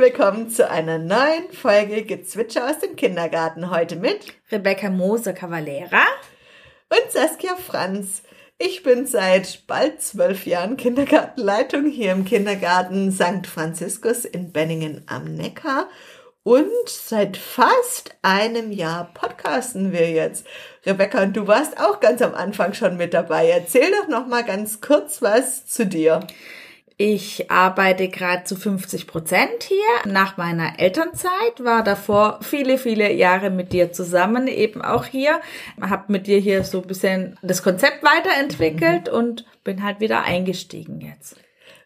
Willkommen zu einer neuen Folge Gezwitscher aus dem Kindergarten. Heute mit Rebecca Moser Cavalera und Saskia Franz. Ich bin seit bald zwölf Jahren Kindergartenleitung hier im Kindergarten St. Franziskus in Benningen am Neckar. Und seit fast einem Jahr podcasten wir jetzt. Rebecca, und du warst auch ganz am Anfang schon mit dabei. Erzähl doch noch mal ganz kurz was zu dir. Ich arbeite gerade zu 50 Prozent hier. Nach meiner Elternzeit war davor viele, viele Jahre mit dir zusammen, eben auch hier. Hab mit dir hier so ein bisschen das Konzept weiterentwickelt mhm. und bin halt wieder eingestiegen jetzt.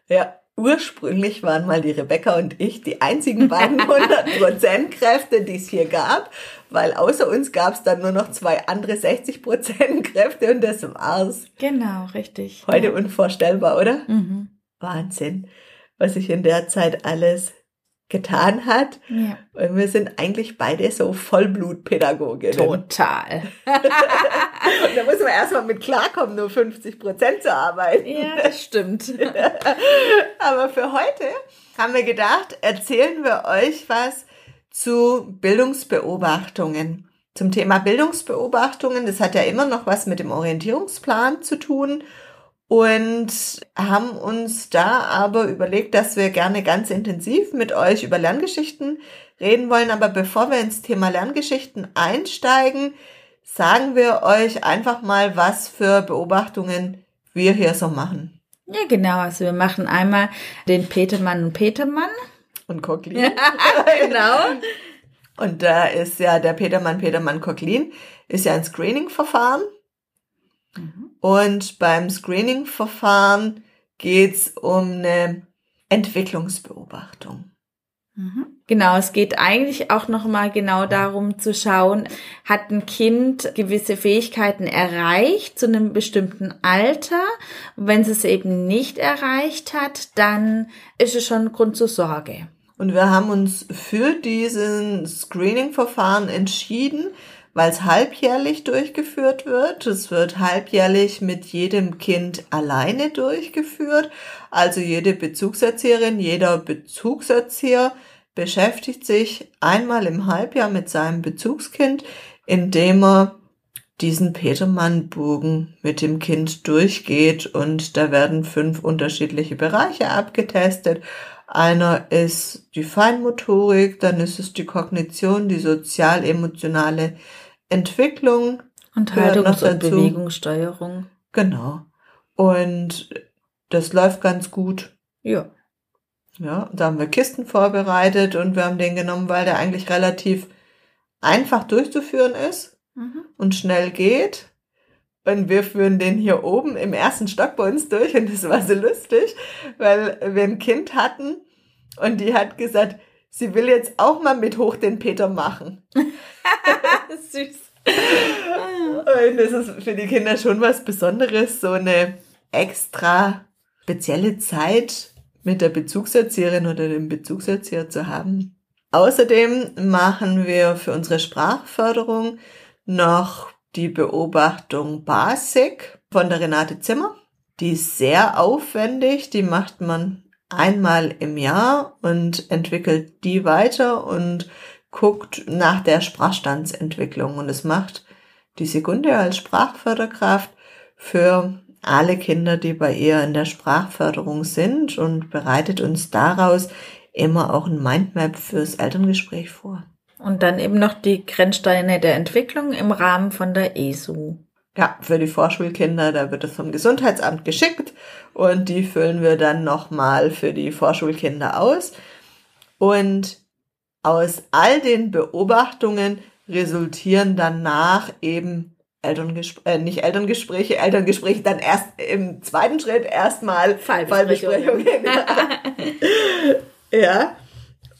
Ja, ursprünglich waren mal die Rebecca und ich die einzigen beiden 100% Kräfte, die es hier gab, weil außer uns gab es dann nur noch zwei andere 60% Kräfte und das war's. Genau, richtig. Heute ja. unvorstellbar, oder? Mhm. Wahnsinn, was sich in der Zeit alles getan hat. Ja. Und wir sind eigentlich beide so Vollblutpädagoginnen. Total. und da muss man erstmal mit klarkommen, nur 50 Prozent zu arbeiten. Ja, das stimmt. Aber für heute haben wir gedacht, erzählen wir euch was zu Bildungsbeobachtungen. Zum Thema Bildungsbeobachtungen, das hat ja immer noch was mit dem Orientierungsplan zu tun und haben uns da aber überlegt, dass wir gerne ganz intensiv mit euch über Lerngeschichten reden wollen. Aber bevor wir ins Thema Lerngeschichten einsteigen, sagen wir euch einfach mal, was für Beobachtungen wir hier so machen. Ja, genau. Also wir machen einmal den Petermann und Petermann. Und Cochlin. Ja, genau. Und da ist ja der Petermann, Petermann, Cochlin, ist ja ein Screening-Verfahren. Mhm. Und beim Screening-Verfahren geht's um eine Entwicklungsbeobachtung. Mhm. Genau, es geht eigentlich auch nochmal genau darum zu schauen, hat ein Kind gewisse Fähigkeiten erreicht zu einem bestimmten Alter? Wenn es es eben nicht erreicht hat, dann ist es schon Grund zur Sorge. Und wir haben uns für diesen Screening-Verfahren entschieden, weil es halbjährlich durchgeführt wird. Es wird halbjährlich mit jedem Kind alleine durchgeführt. Also jede Bezugserzieherin, jeder Bezugserzieher beschäftigt sich einmal im Halbjahr mit seinem Bezugskind, indem er diesen Petermann-Bogen mit dem Kind durchgeht und da werden fünf unterschiedliche Bereiche abgetestet. Einer ist die Feinmotorik, dann ist es die Kognition, die sozial-emotionale Entwicklung. Und Haltungs- und Bewegungssteuerung. Genau. Und das läuft ganz gut. Ja. Ja, da haben wir Kisten vorbereitet und wir haben den genommen, weil der eigentlich relativ einfach durchzuführen ist mhm. und schnell geht. Und wir führen den hier oben im ersten Stock bei uns durch und das war so lustig, weil wir ein Kind hatten und die hat gesagt, sie will jetzt auch mal mit hoch den Peter machen. Süß. Und das ist für die Kinder schon was Besonderes, so eine extra spezielle Zeit mit der Bezugserzieherin oder dem Bezugserzieher zu haben. Außerdem machen wir für unsere Sprachförderung noch die Beobachtung Basic von der Renate Zimmer. Die ist sehr aufwendig, die macht man einmal im Jahr und entwickelt die weiter und guckt nach der Sprachstandsentwicklung und es macht die Sekunde als Sprachförderkraft für alle Kinder, die bei ihr in der Sprachförderung sind und bereitet uns daraus immer auch ein Mindmap fürs Elterngespräch vor. Und dann eben noch die Grenzsteine der Entwicklung im Rahmen von der ESU. Ja, für die Vorschulkinder, da wird es vom Gesundheitsamt geschickt und die füllen wir dann nochmal für die Vorschulkinder aus. Und aus all den Beobachtungen resultieren danach eben Elterngespräche, äh, nicht Elterngespräche, Elterngespräche dann erst im zweiten Schritt erstmal Fallbesprechungen. ja.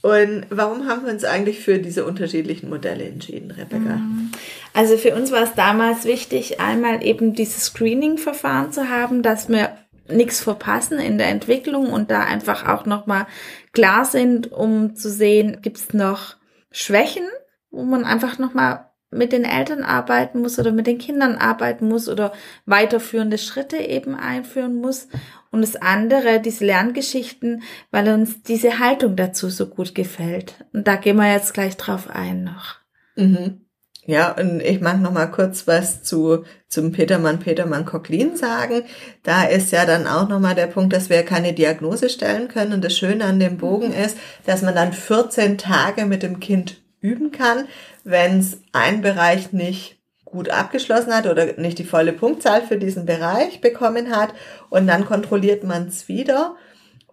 Und warum haben wir uns eigentlich für diese unterschiedlichen Modelle entschieden, Rebecca? Mhm. Also für uns war es damals wichtig, einmal eben dieses Screening-Verfahren zu haben, dass wir nichts verpassen in der Entwicklung und da einfach auch nochmal klar sind, um zu sehen, gibt es noch Schwächen, wo man einfach nochmal mit den Eltern arbeiten muss oder mit den Kindern arbeiten muss oder weiterführende Schritte eben einführen muss. Und das andere, diese Lerngeschichten, weil uns diese Haltung dazu so gut gefällt. Und da gehen wir jetzt gleich drauf ein noch. Mhm. Ja, und ich mag noch mal kurz was zu zum Petermann Petermann Cochlin sagen. Da ist ja dann auch noch mal der Punkt, dass wir keine Diagnose stellen können und das Schöne an dem Bogen mhm. ist, dass man dann 14 Tage mit dem Kind üben kann, wenn es einen Bereich nicht gut abgeschlossen hat oder nicht die volle Punktzahl für diesen Bereich bekommen hat und dann kontrolliert man es wieder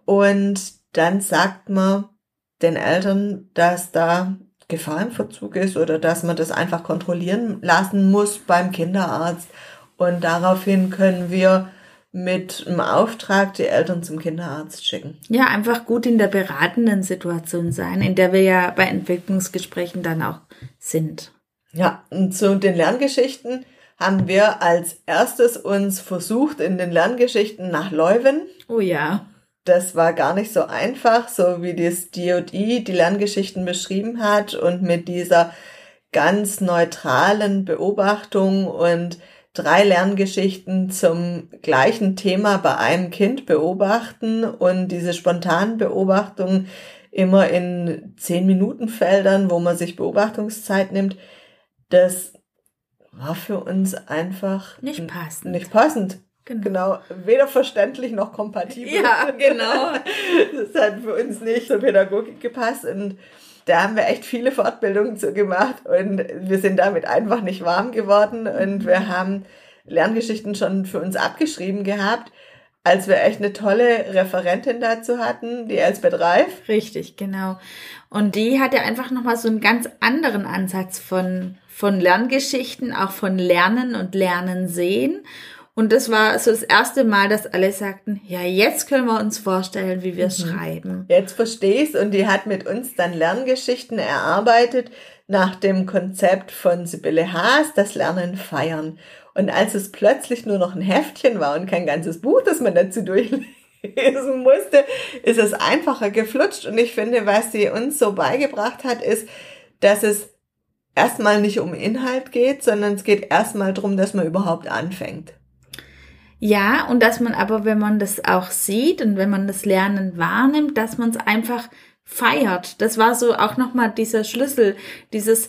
und dann sagt man den Eltern, dass da Gefahr im Verzug ist oder dass man das einfach kontrollieren lassen muss beim Kinderarzt. Und daraufhin können wir mit einem Auftrag die Eltern zum Kinderarzt schicken. Ja, einfach gut in der beratenden Situation sein, in der wir ja bei Entwicklungsgesprächen dann auch sind. Ja, und zu den Lerngeschichten haben wir als erstes uns versucht in den Lerngeschichten nach Leuven. Oh ja das war gar nicht so einfach, so wie das DOI die Lerngeschichten beschrieben hat und mit dieser ganz neutralen Beobachtung und drei Lerngeschichten zum gleichen Thema bei einem Kind beobachten und diese spontanen Beobachtungen immer in zehn Minuten Feldern, wo man sich Beobachtungszeit nimmt, das war für uns einfach nicht passend. Nicht passend. Genau. genau. weder verständlich noch kompatibel. Ja, genau. das hat für uns nicht zur Pädagogik gepasst und da haben wir echt viele Fortbildungen zu gemacht und wir sind damit einfach nicht warm geworden und wir haben Lerngeschichten schon für uns abgeschrieben gehabt, als wir echt eine tolle Referentin dazu hatten, die Elsbeth Reif. Richtig, genau. Und die hatte einfach nochmal so einen ganz anderen Ansatz von, von Lerngeschichten, auch von Lernen und Lernen sehen. Und das war so das erste Mal, dass alle sagten, ja, jetzt können wir uns vorstellen, wie wir mhm. schreiben. Jetzt verstehst und die hat mit uns dann Lerngeschichten erarbeitet nach dem Konzept von Sibylle Haas, das Lernen feiern. Und als es plötzlich nur noch ein Heftchen war und kein ganzes Buch, das man dazu durchlesen musste, ist es einfacher geflutscht. Und ich finde, was sie uns so beigebracht hat, ist, dass es erstmal nicht um Inhalt geht, sondern es geht erstmal darum, dass man überhaupt anfängt. Ja, und dass man aber, wenn man das auch sieht und wenn man das Lernen wahrnimmt, dass man es einfach feiert. Das war so auch nochmal dieser Schlüssel, dieses,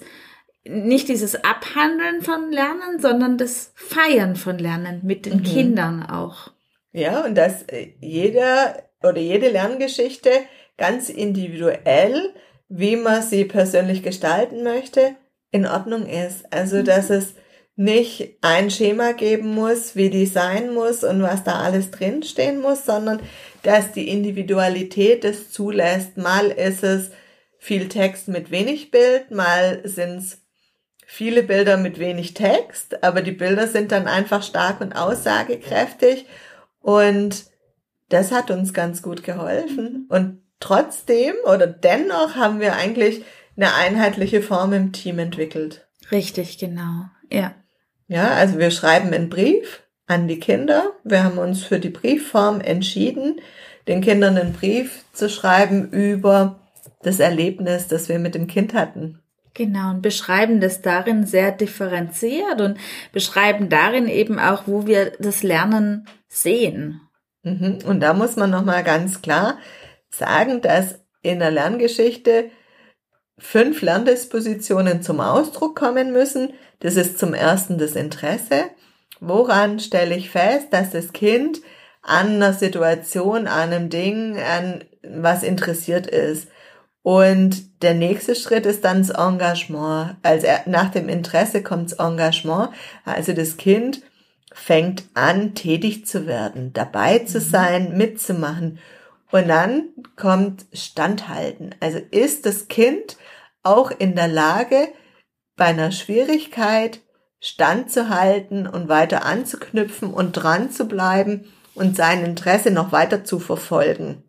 nicht dieses Abhandeln von Lernen, sondern das Feiern von Lernen mit den mhm. Kindern auch. Ja, und dass äh, jeder oder jede Lerngeschichte ganz individuell, wie man sie persönlich gestalten möchte, in Ordnung ist. Also, mhm. dass es nicht ein Schema geben muss, wie die sein muss und was da alles drinstehen muss, sondern dass die Individualität es zulässt. Mal ist es viel Text mit wenig Bild, mal sind es viele Bilder mit wenig Text, aber die Bilder sind dann einfach stark und aussagekräftig und das hat uns ganz gut geholfen. Und trotzdem oder dennoch haben wir eigentlich eine einheitliche Form im Team entwickelt. Richtig, genau. Ja. Ja, also wir schreiben einen Brief an die Kinder. Wir haben uns für die Briefform entschieden, den Kindern einen Brief zu schreiben über das Erlebnis, das wir mit dem Kind hatten. Genau, und beschreiben das darin sehr differenziert und beschreiben darin eben auch, wo wir das Lernen sehen. Mhm. Und da muss man nochmal ganz klar sagen, dass in der Lerngeschichte fünf Lerndispositionen zum Ausdruck kommen müssen. Das ist zum ersten das Interesse. Woran stelle ich fest, dass das Kind an einer Situation, an einem Ding, an was interessiert ist? Und der nächste Schritt ist dann das Engagement. Also nach dem Interesse kommt das Engagement. Also das Kind fängt an, tätig zu werden, dabei zu mhm. sein, mitzumachen. Und dann kommt Standhalten. Also ist das Kind auch in der Lage, bei einer Schwierigkeit standzuhalten und weiter anzuknüpfen und dran zu bleiben und sein Interesse noch weiter zu verfolgen.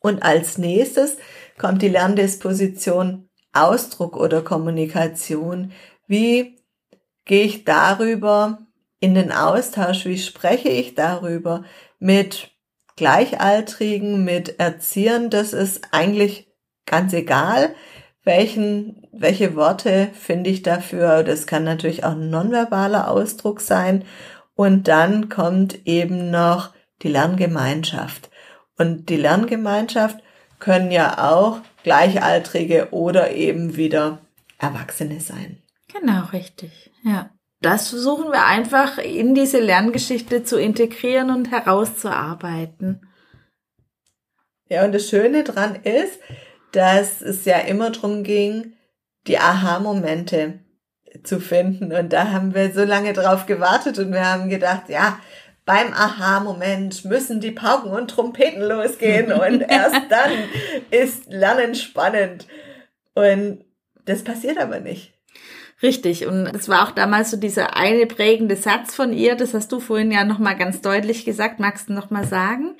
Und als nächstes kommt die Lerndisposition Ausdruck oder Kommunikation. Wie gehe ich darüber in den Austausch? Wie spreche ich darüber mit Gleichaltrigen, mit Erziehern? Das ist eigentlich ganz egal welchen, welche Worte finde ich dafür. Das kann natürlich auch ein nonverbaler Ausdruck sein. Und dann kommt eben noch die Lerngemeinschaft. Und die Lerngemeinschaft können ja auch Gleichaltrige oder eben wieder Erwachsene sein. Genau, richtig. Ja. Das versuchen wir einfach in diese Lerngeschichte zu integrieren und herauszuarbeiten. Ja, und das Schöne dran ist, dass es ja immer drum ging, die Aha-Momente zu finden. Und da haben wir so lange drauf gewartet und wir haben gedacht, ja, beim Aha-Moment müssen die Pauken und Trompeten losgehen und erst dann ist Lernen spannend. Und das passiert aber nicht. Richtig. Und es war auch damals so dieser eine prägende Satz von ihr. Das hast du vorhin ja nochmal ganz deutlich gesagt. Magst du nochmal sagen?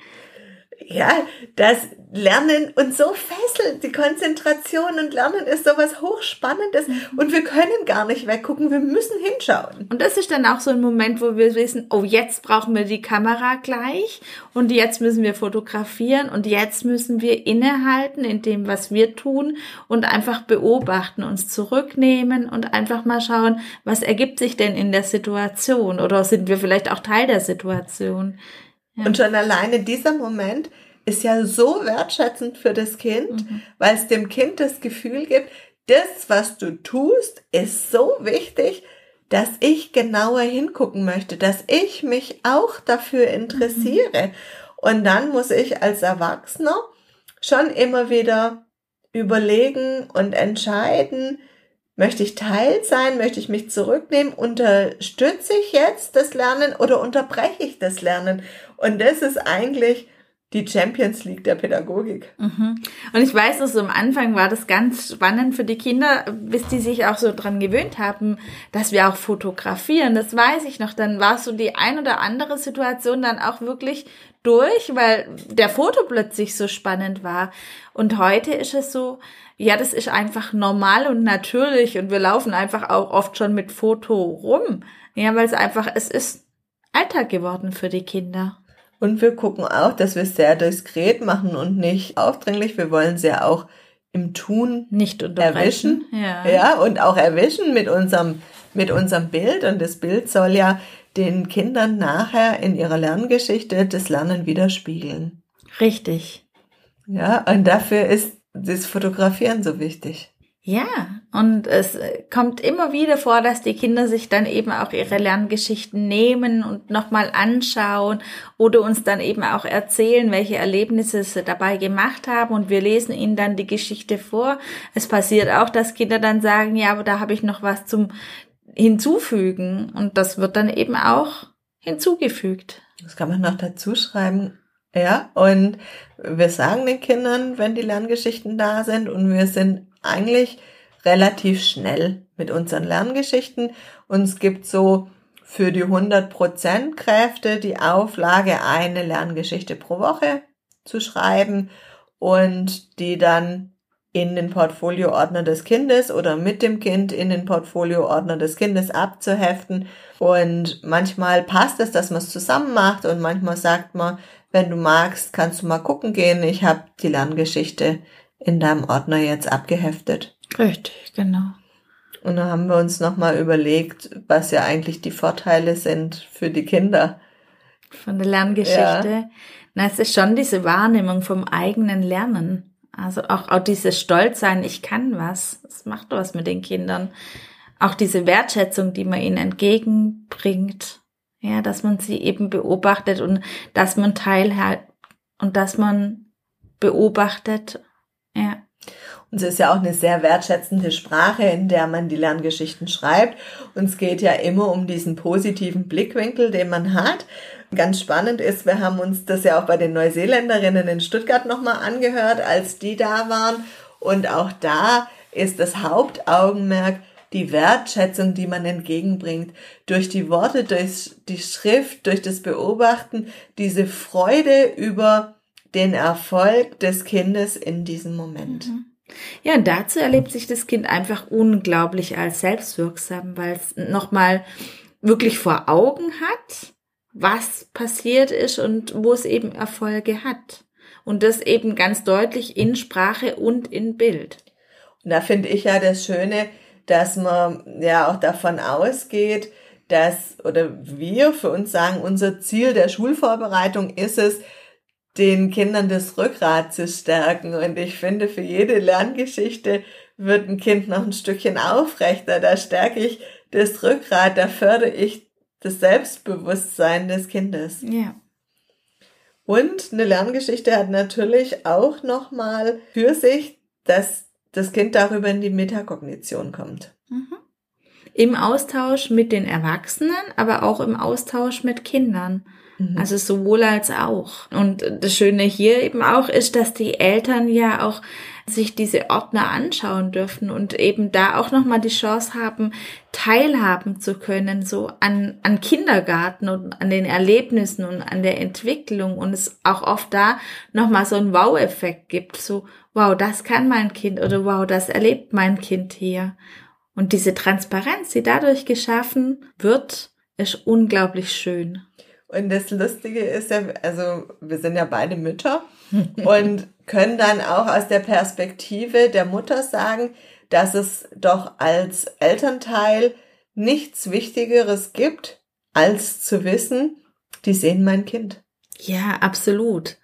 Ja, das Lernen und so fesselt die Konzentration und Lernen ist sowas hochspannendes mhm. und wir können gar nicht weggucken, wir müssen hinschauen. Und das ist dann auch so ein Moment, wo wir wissen, oh, jetzt brauchen wir die Kamera gleich und jetzt müssen wir fotografieren und jetzt müssen wir innehalten in dem, was wir tun und einfach beobachten, uns zurücknehmen und einfach mal schauen, was ergibt sich denn in der Situation oder sind wir vielleicht auch Teil der Situation? Ja. Und schon alleine dieser Moment ist ja so wertschätzend für das Kind, mhm. weil es dem Kind das Gefühl gibt, das, was du tust, ist so wichtig, dass ich genauer hingucken möchte, dass ich mich auch dafür interessiere. Mhm. Und dann muss ich als Erwachsener schon immer wieder überlegen und entscheiden, Möchte ich Teil sein? Möchte ich mich zurücknehmen? Unterstütze ich jetzt das Lernen oder unterbreche ich das Lernen? Und das ist eigentlich die Champions League der Pädagogik. Mhm. Und ich weiß, dass so am Anfang war das ganz spannend für die Kinder, bis die sich auch so dran gewöhnt haben, dass wir auch fotografieren. Das weiß ich noch. Dann war so die ein oder andere Situation dann auch wirklich durch, weil der Foto plötzlich so spannend war. Und heute ist es so, ja, das ist einfach normal und natürlich und wir laufen einfach auch oft schon mit Foto rum. Ja, weil es einfach, es ist Alltag geworden für die Kinder. Und wir gucken auch, dass wir es sehr diskret machen und nicht aufdringlich. Wir wollen sie ja auch im Tun nicht erwischen. Ja. ja, und auch erwischen mit unserem, mit unserem Bild. Und das Bild soll ja den Kindern nachher in ihrer Lerngeschichte das Lernen widerspiegeln. Richtig. Ja, und dafür ist das Fotografieren so wichtig. Ja, und es kommt immer wieder vor, dass die Kinder sich dann eben auch ihre Lerngeschichten nehmen und nochmal anschauen oder uns dann eben auch erzählen, welche Erlebnisse sie dabei gemacht haben und wir lesen ihnen dann die Geschichte vor. Es passiert auch, dass Kinder dann sagen, ja, aber da habe ich noch was zum hinzufügen und das wird dann eben auch hinzugefügt. Das kann man noch dazu schreiben. Ja, und wir sagen den Kindern, wenn die Lerngeschichten da sind und wir sind eigentlich relativ schnell mit unseren Lerngeschichten und es gibt so für die 100% Kräfte die Auflage, eine Lerngeschichte pro Woche zu schreiben und die dann in den Portfolioordner des Kindes oder mit dem Kind in den Portfolioordner des Kindes abzuheften. Und manchmal passt es, dass man es zusammen macht und manchmal sagt man, wenn du magst, kannst du mal gucken gehen. Ich habe die Lerngeschichte in deinem Ordner jetzt abgeheftet. Richtig, genau. Und dann haben wir uns nochmal überlegt, was ja eigentlich die Vorteile sind für die Kinder. Von der Lerngeschichte. Ja. Na, es ist schon diese Wahrnehmung vom eigenen Lernen. Also auch, auch dieses Stolzsein, ich kann was. Das macht was mit den Kindern. Auch diese Wertschätzung, die man ihnen entgegenbringt. Ja, dass man sie eben beobachtet und dass man teilhat und dass man beobachtet. Ja. Und es ist ja auch eine sehr wertschätzende Sprache, in der man die Lerngeschichten schreibt. Und es geht ja immer um diesen positiven Blickwinkel, den man hat. Ganz spannend ist, wir haben uns das ja auch bei den Neuseeländerinnen in Stuttgart nochmal angehört, als die da waren. Und auch da ist das Hauptaugenmerk, die Wertschätzung, die man entgegenbringt, durch die Worte, durch die Schrift, durch das Beobachten, diese Freude über den Erfolg des Kindes in diesem Moment. Mhm. Ja, und dazu erlebt sich das Kind einfach unglaublich als selbstwirksam, weil es nochmal wirklich vor Augen hat, was passiert ist und wo es eben Erfolge hat. Und das eben ganz deutlich in Sprache und in Bild. Und da finde ich ja das Schöne, dass man ja auch davon ausgeht, dass, oder wir für uns sagen, unser Ziel der Schulvorbereitung ist es, den Kindern das Rückgrat zu stärken. Und ich finde, für jede Lerngeschichte wird ein Kind noch ein Stückchen aufrechter. Da stärke ich das Rückgrat, da fördere ich das Selbstbewusstsein des Kindes. Ja. Und eine Lerngeschichte hat natürlich auch nochmal für sich, dass das Kind darüber in die Metakognition kommt. Mhm. Im Austausch mit den Erwachsenen, aber auch im Austausch mit Kindern. Mhm. Also sowohl als auch. Und das Schöne hier eben auch ist, dass die Eltern ja auch sich diese Ordner anschauen dürfen und eben da auch nochmal die Chance haben, teilhaben zu können, so an, an Kindergarten und an den Erlebnissen und an der Entwicklung und es auch oft da nochmal so einen Wow-Effekt gibt, so, wow, das kann mein Kind oder wow, das erlebt mein Kind hier. Und diese Transparenz, die dadurch geschaffen wird, ist unglaublich schön. Und das Lustige ist ja, also wir sind ja beide Mütter und können dann auch aus der Perspektive der Mutter sagen, dass es doch als Elternteil nichts Wichtigeres gibt, als zu wissen, die sehen mein Kind. Ja, absolut.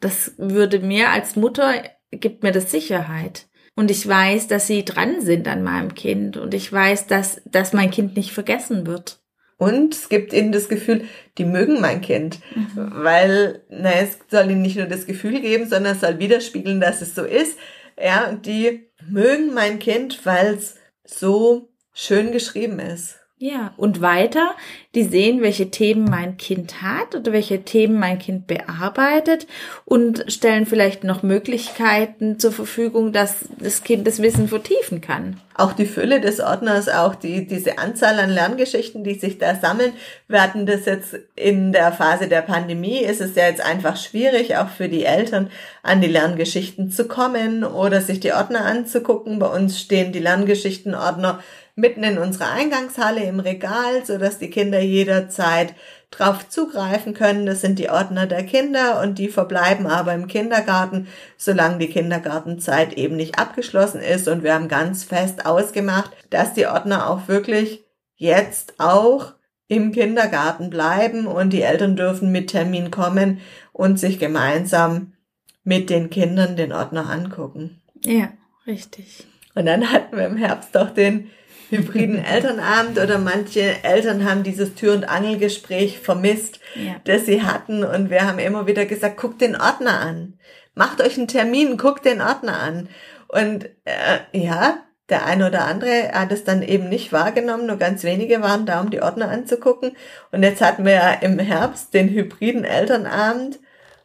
Das würde mir als Mutter, gibt mir das Sicherheit. Und ich weiß, dass sie dran sind an meinem Kind. Und ich weiß, dass, dass mein Kind nicht vergessen wird. Und es gibt ihnen das Gefühl, die mögen mein Kind. Mhm. Weil, na, es soll ihnen nicht nur das Gefühl geben, sondern es soll widerspiegeln, dass es so ist. Ja, und die mögen mein Kind, weil es so schön geschrieben ist. Ja, und weiter, die sehen, welche Themen mein Kind hat oder welche Themen mein Kind bearbeitet und stellen vielleicht noch Möglichkeiten zur Verfügung, dass das Kind das Wissen vertiefen kann. Auch die Fülle des Ordners, auch die, diese Anzahl an Lerngeschichten, die sich da sammeln, werden das jetzt in der Phase der Pandemie, ist es ja jetzt einfach schwierig, auch für die Eltern an die Lerngeschichten zu kommen oder sich die Ordner anzugucken. Bei uns stehen die Lerngeschichtenordner mitten in unserer Eingangshalle im Regal, so dass die Kinder jederzeit drauf zugreifen können. Das sind die Ordner der Kinder und die verbleiben aber im Kindergarten, solange die Kindergartenzeit eben nicht abgeschlossen ist. Und wir haben ganz fest ausgemacht, dass die Ordner auch wirklich jetzt auch im Kindergarten bleiben und die Eltern dürfen mit Termin kommen und sich gemeinsam mit den Kindern den Ordner angucken. Ja, richtig. Und dann hatten wir im Herbst doch den hybriden Elternabend oder manche Eltern haben dieses Tür- und Angelgespräch vermisst, ja. das sie hatten und wir haben immer wieder gesagt, guckt den Ordner an. Macht euch einen Termin, guckt den Ordner an. Und äh, ja, der eine oder andere hat es dann eben nicht wahrgenommen, nur ganz wenige waren da, um die Ordner anzugucken. Und jetzt hatten wir ja im Herbst den hybriden Elternabend.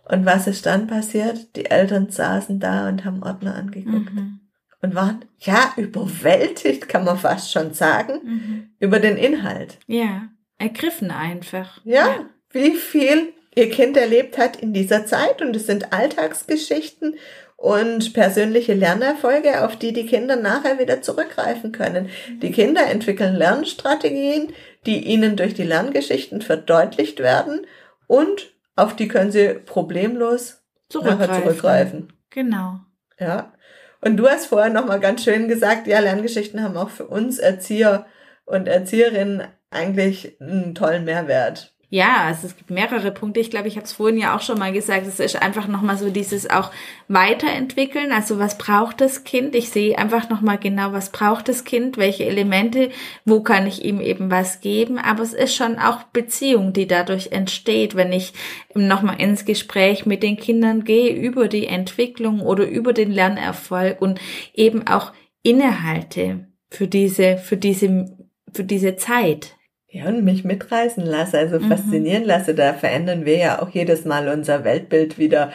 Und was ist dann passiert? Die Eltern saßen da und haben Ordner angeguckt. Mhm und waren ja überwältigt, kann man fast schon sagen, mhm. über den Inhalt. Ja, ergriffen einfach. Ja, ja, wie viel ihr Kind erlebt hat in dieser Zeit und es sind Alltagsgeschichten und persönliche Lernerfolge, auf die die Kinder nachher wieder zurückgreifen können. Mhm. Die Kinder entwickeln Lernstrategien, die ihnen durch die Lerngeschichten verdeutlicht werden und auf die können sie problemlos zurückgreifen. zurückgreifen. Genau. Ja. Und du hast vorher nochmal ganz schön gesagt, ja, Lerngeschichten haben auch für uns Erzieher und Erzieherinnen eigentlich einen tollen Mehrwert. Ja, also es gibt mehrere Punkte. Ich glaube, ich habe es vorhin ja auch schon mal gesagt. Es ist einfach nochmal so dieses auch weiterentwickeln. Also was braucht das Kind? Ich sehe einfach nochmal genau, was braucht das Kind? Welche Elemente? Wo kann ich ihm eben was geben? Aber es ist schon auch Beziehung, die dadurch entsteht, wenn ich nochmal ins Gespräch mit den Kindern gehe über die Entwicklung oder über den Lernerfolg und eben auch innehalte für diese, für diese, für diese Zeit ja, und mich mitreißen lasse, also mhm. faszinieren lasse. Da verändern wir ja auch jedes Mal unser Weltbild wieder,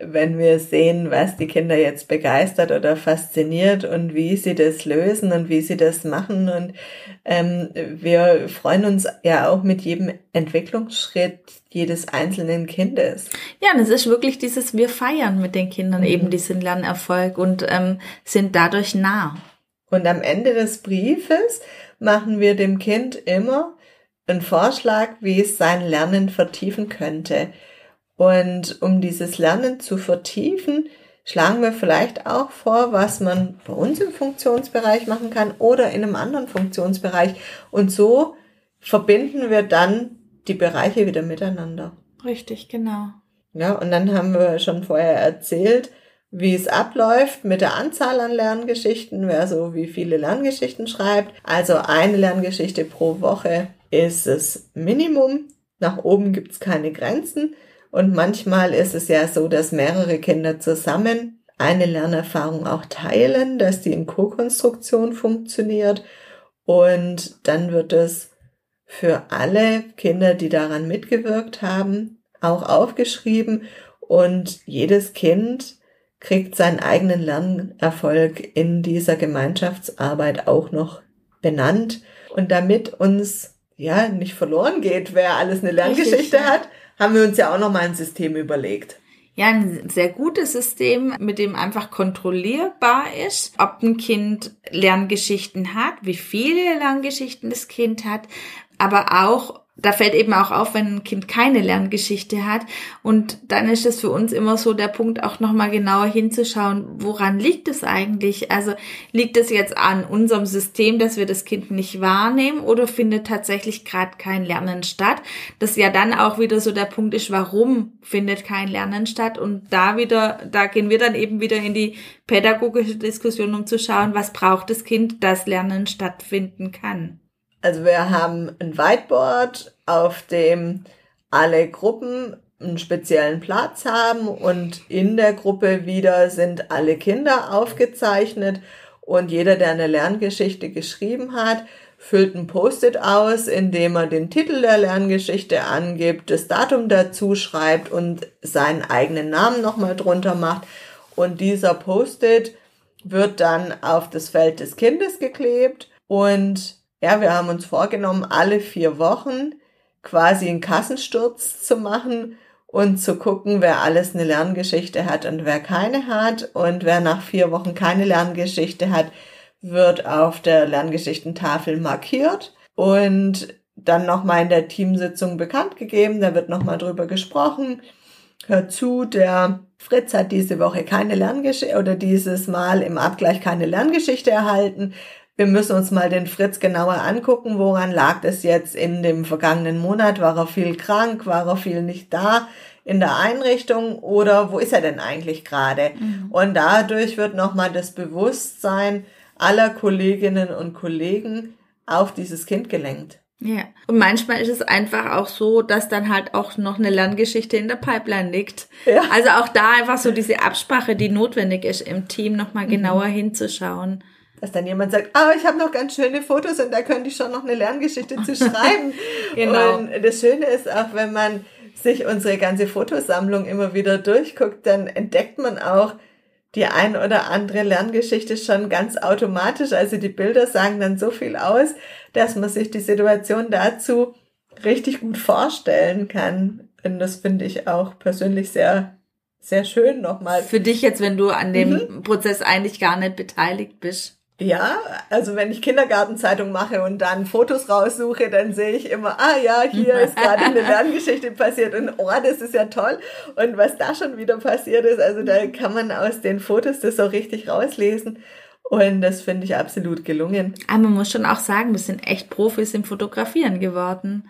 wenn wir sehen, was die Kinder jetzt begeistert oder fasziniert und wie sie das lösen und wie sie das machen. Und ähm, wir freuen uns ja auch mit jedem Entwicklungsschritt jedes einzelnen Kindes. Ja, und es ist wirklich dieses, wir feiern mit den Kindern mhm. eben diesen Lernerfolg und ähm, sind dadurch nah. Und am Ende des Briefes machen wir dem Kind immer einen Vorschlag, wie es sein Lernen vertiefen könnte. Und um dieses Lernen zu vertiefen, schlagen wir vielleicht auch vor, was man bei uns im Funktionsbereich machen kann oder in einem anderen Funktionsbereich. Und so verbinden wir dann die Bereiche wieder miteinander. Richtig, genau. Ja, und dann haben wir schon vorher erzählt, wie es abläuft mit der Anzahl an Lerngeschichten, wer so wie viele Lerngeschichten schreibt. Also eine Lerngeschichte pro Woche ist das Minimum. Nach oben gibt's keine Grenzen. Und manchmal ist es ja so, dass mehrere Kinder zusammen eine Lernerfahrung auch teilen, dass die in Co-Konstruktion funktioniert. Und dann wird es für alle Kinder, die daran mitgewirkt haben, auch aufgeschrieben. Und jedes Kind kriegt seinen eigenen Lernerfolg in dieser Gemeinschaftsarbeit auch noch benannt. Und damit uns ja nicht verloren geht, wer alles eine Lerngeschichte Richtig, ja. hat, haben wir uns ja auch noch mal ein System überlegt. Ja, ein sehr gutes System, mit dem einfach kontrollierbar ist, ob ein Kind Lerngeschichten hat, wie viele Lerngeschichten das Kind hat, aber auch da fällt eben auch auf, wenn ein Kind keine Lerngeschichte hat. Und dann ist es für uns immer so der Punkt, auch nochmal genauer hinzuschauen, woran liegt es eigentlich? Also liegt es jetzt an unserem System, dass wir das Kind nicht wahrnehmen oder findet tatsächlich gerade kein Lernen statt? Das ja dann auch wieder so der Punkt ist, warum findet kein Lernen statt? Und da wieder, da gehen wir dann eben wieder in die pädagogische Diskussion, um zu schauen, was braucht das Kind, dass Lernen stattfinden kann. Also wir haben ein Whiteboard, auf dem alle Gruppen einen speziellen Platz haben und in der Gruppe wieder sind alle Kinder aufgezeichnet und jeder, der eine Lerngeschichte geschrieben hat, füllt ein Post-it aus, indem er den Titel der Lerngeschichte angibt, das Datum dazu schreibt und seinen eigenen Namen nochmal drunter macht. Und dieser Post-it wird dann auf das Feld des Kindes geklebt und ja, wir haben uns vorgenommen, alle vier Wochen quasi einen Kassensturz zu machen und zu gucken, wer alles eine Lerngeschichte hat und wer keine hat. Und wer nach vier Wochen keine Lerngeschichte hat, wird auf der Lerngeschichtentafel markiert und dann nochmal in der Teamsitzung bekannt gegeben. Da wird nochmal drüber gesprochen. Hört zu, der Fritz hat diese Woche keine Lerngeschichte oder dieses Mal im Abgleich keine Lerngeschichte erhalten wir müssen uns mal den Fritz genauer angucken, woran lag es jetzt in dem vergangenen Monat? War er viel krank? War er viel nicht da in der Einrichtung? Oder wo ist er denn eigentlich gerade? Mhm. Und dadurch wird nochmal das Bewusstsein aller Kolleginnen und Kollegen auf dieses Kind gelenkt. Ja. Und manchmal ist es einfach auch so, dass dann halt auch noch eine Lerngeschichte in der Pipeline liegt. Ja. Also auch da einfach so diese Absprache, die notwendig ist im Team, nochmal mhm. genauer mhm. hinzuschauen dass dann jemand sagt, ah, ich habe noch ganz schöne Fotos und da könnte ich schon noch eine Lerngeschichte zu schreiben. genau. Und das Schöne ist auch, wenn man sich unsere ganze Fotosammlung immer wieder durchguckt, dann entdeckt man auch die ein oder andere Lerngeschichte schon ganz automatisch. Also die Bilder sagen dann so viel aus, dass man sich die Situation dazu richtig gut vorstellen kann. Und das finde ich auch persönlich sehr sehr schön nochmal. Für dich jetzt, wenn du an dem mhm. Prozess eigentlich gar nicht beteiligt bist. Ja, also wenn ich Kindergartenzeitung mache und dann Fotos raussuche, dann sehe ich immer, ah ja, hier ist gerade eine Lerngeschichte passiert und oh, das ist ja toll. Und was da schon wieder passiert ist, also da kann man aus den Fotos das so richtig rauslesen. Und das finde ich absolut gelungen. Aber man muss schon auch sagen, wir sind echt Profis im Fotografieren geworden.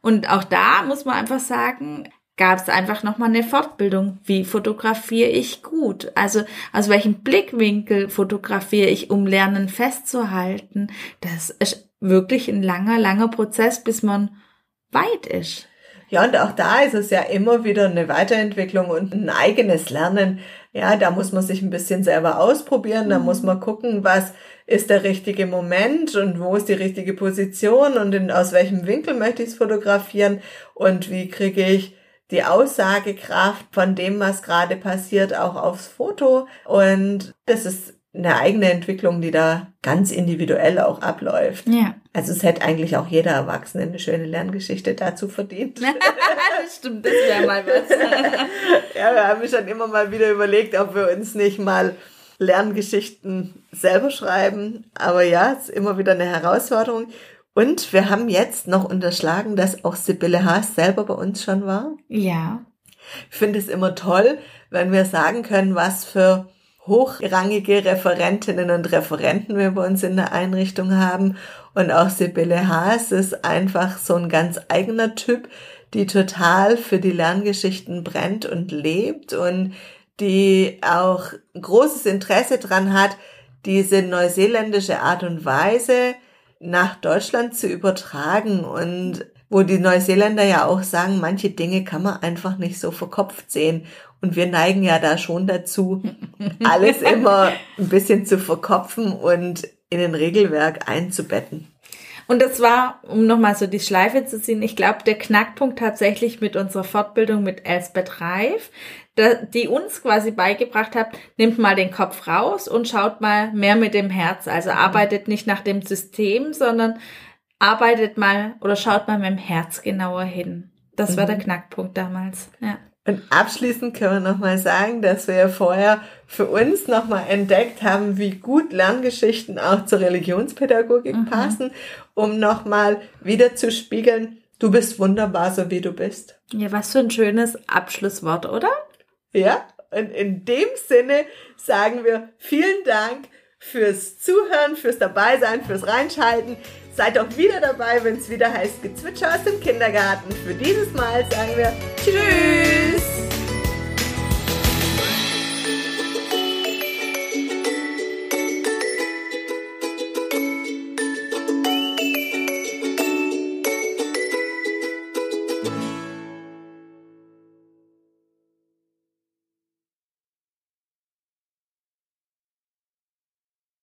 Und auch da muss man einfach sagen, gab es einfach nochmal eine Fortbildung. Wie fotografiere ich gut? Also aus welchem Blickwinkel fotografiere ich, um Lernen festzuhalten? Das ist wirklich ein langer, langer Prozess, bis man weit ist. Ja, und auch da ist es ja immer wieder eine Weiterentwicklung und ein eigenes Lernen. Ja, da muss man sich ein bisschen selber ausprobieren, da mhm. muss man gucken, was ist der richtige Moment und wo ist die richtige Position und in, aus welchem Winkel möchte ich es fotografieren und wie kriege ich die Aussagekraft von dem, was gerade passiert, auch aufs Foto. Und das ist eine eigene Entwicklung, die da ganz individuell auch abläuft. Ja. Also es hätte eigentlich auch jeder Erwachsene eine schöne Lerngeschichte dazu verdient. das stimmt, das wäre mal was. ja, wir haben schon immer mal wieder überlegt, ob wir uns nicht mal Lerngeschichten selber schreiben. Aber ja, es ist immer wieder eine Herausforderung. Und wir haben jetzt noch unterschlagen, dass auch Sibylle Haas selber bei uns schon war. Ja. Ich finde es immer toll, wenn wir sagen können, was für hochrangige Referentinnen und Referenten wir bei uns in der Einrichtung haben. Und auch Sibylle Haas ist einfach so ein ganz eigener Typ, die total für die Lerngeschichten brennt und lebt und die auch großes Interesse dran hat, diese neuseeländische Art und Weise nach Deutschland zu übertragen und wo die Neuseeländer ja auch sagen, manche Dinge kann man einfach nicht so verkopft sehen. Und wir neigen ja da schon dazu, alles immer ein bisschen zu verkopfen und in ein Regelwerk einzubetten. Und das war, um nochmal so die Schleife zu ziehen, ich glaube, der Knackpunkt tatsächlich mit unserer Fortbildung mit Elsbeth Reif, die uns quasi beigebracht hat, nimmt mal den Kopf raus und schaut mal mehr mit dem Herz. Also arbeitet nicht nach dem System, sondern arbeitet mal oder schaut mal mit dem Herz genauer hin. Das war der mhm. Knackpunkt damals. Ja. Und abschließend können wir nochmal sagen, dass wir ja vorher für uns nochmal entdeckt haben, wie gut Lerngeschichten auch zur Religionspädagogik mhm. passen, um nochmal wieder zu spiegeln, du bist wunderbar, so wie du bist. Ja, was für ein schönes Abschlusswort, oder? Ja, und in dem Sinne sagen wir vielen Dank fürs Zuhören, fürs Dabeisein, fürs Reinschalten. Seid auch wieder dabei, wenn es wieder heißt Gezwitscher aus dem Kindergarten. Für dieses Mal sagen wir Tschüss.